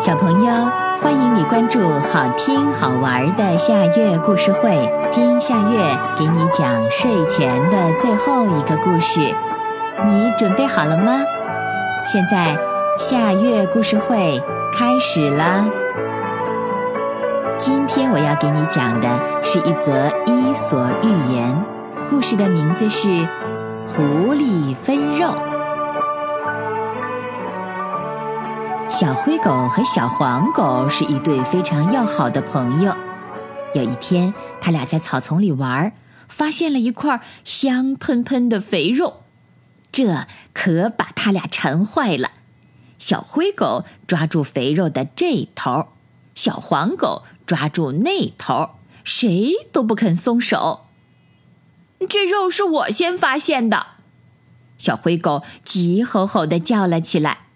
小朋友，欢迎你关注好听好玩的夏月故事会，听夏月给你讲睡前的最后一个故事。你准备好了吗？现在夏月故事会开始啦！今天我要给你讲的是一则伊索寓言，故事的名字是《狐狸分肉》。小灰狗和小黄狗是一对非常要好的朋友。有一天，他俩在草丛里玩，发现了一块香喷喷的肥肉，这可把他俩馋坏了。小灰狗抓住肥肉的这头，小黄狗抓住那头，谁都不肯松手。这肉是我先发现的，小灰狗急吼吼地叫了起来。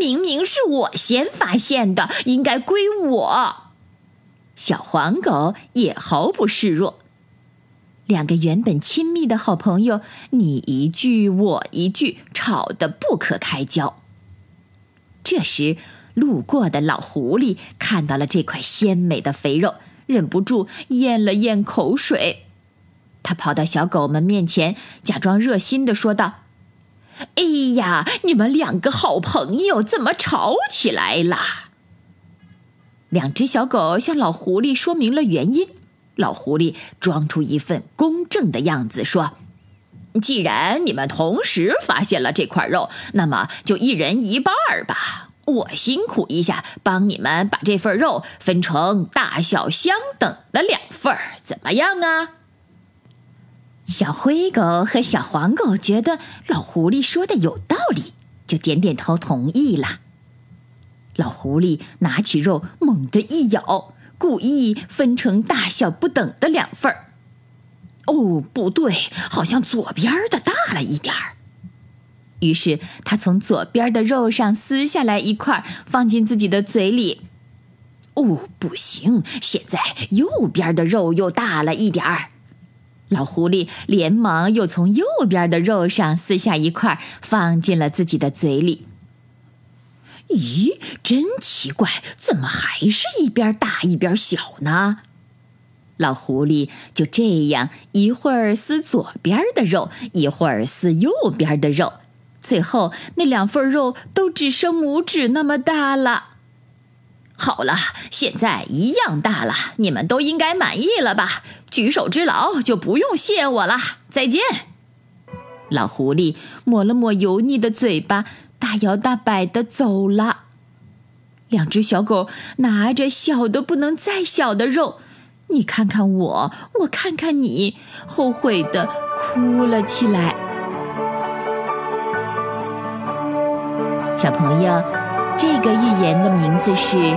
明明是我先发现的，应该归我。小黄狗也毫不示弱。两个原本亲密的好朋友，你一句我一句，吵得不可开交。这时，路过的老狐狸看到了这块鲜美的肥肉，忍不住咽了咽口水。他跑到小狗们面前，假装热心的说道。哎呀！你们两个好朋友怎么吵起来啦？两只小狗向老狐狸说明了原因。老狐狸装出一份公正的样子，说：“既然你们同时发现了这块肉，那么就一人一半儿吧。我辛苦一下，帮你们把这份肉分成大小相等的两份儿，怎么样啊？”小灰狗和小黄狗觉得老狐狸说的有道理，就点点头同意了。老狐狸拿起肉猛地一咬，故意分成大小不等的两份儿。哦，不对，好像左边的大了一点儿。于是他从左边的肉上撕下来一块，放进自己的嘴里。哦，不行，现在右边的肉又大了一点儿。老狐狸连忙又从右边的肉上撕下一块，放进了自己的嘴里。咦，真奇怪，怎么还是一边大一边小呢？老狐狸就这样一会儿撕左边的肉，一会儿撕右边的肉，最后那两份肉都只剩拇指那么大了。好了，现在一样大了，你们都应该满意了吧？举手之劳就不用谢我了。再见。老狐狸抹了抹油腻的嘴巴，大摇大摆的走了。两只小狗拿着小的不能再小的肉，你看看我，我看看你，后悔的哭了起来。小朋友，这个寓言的名字是。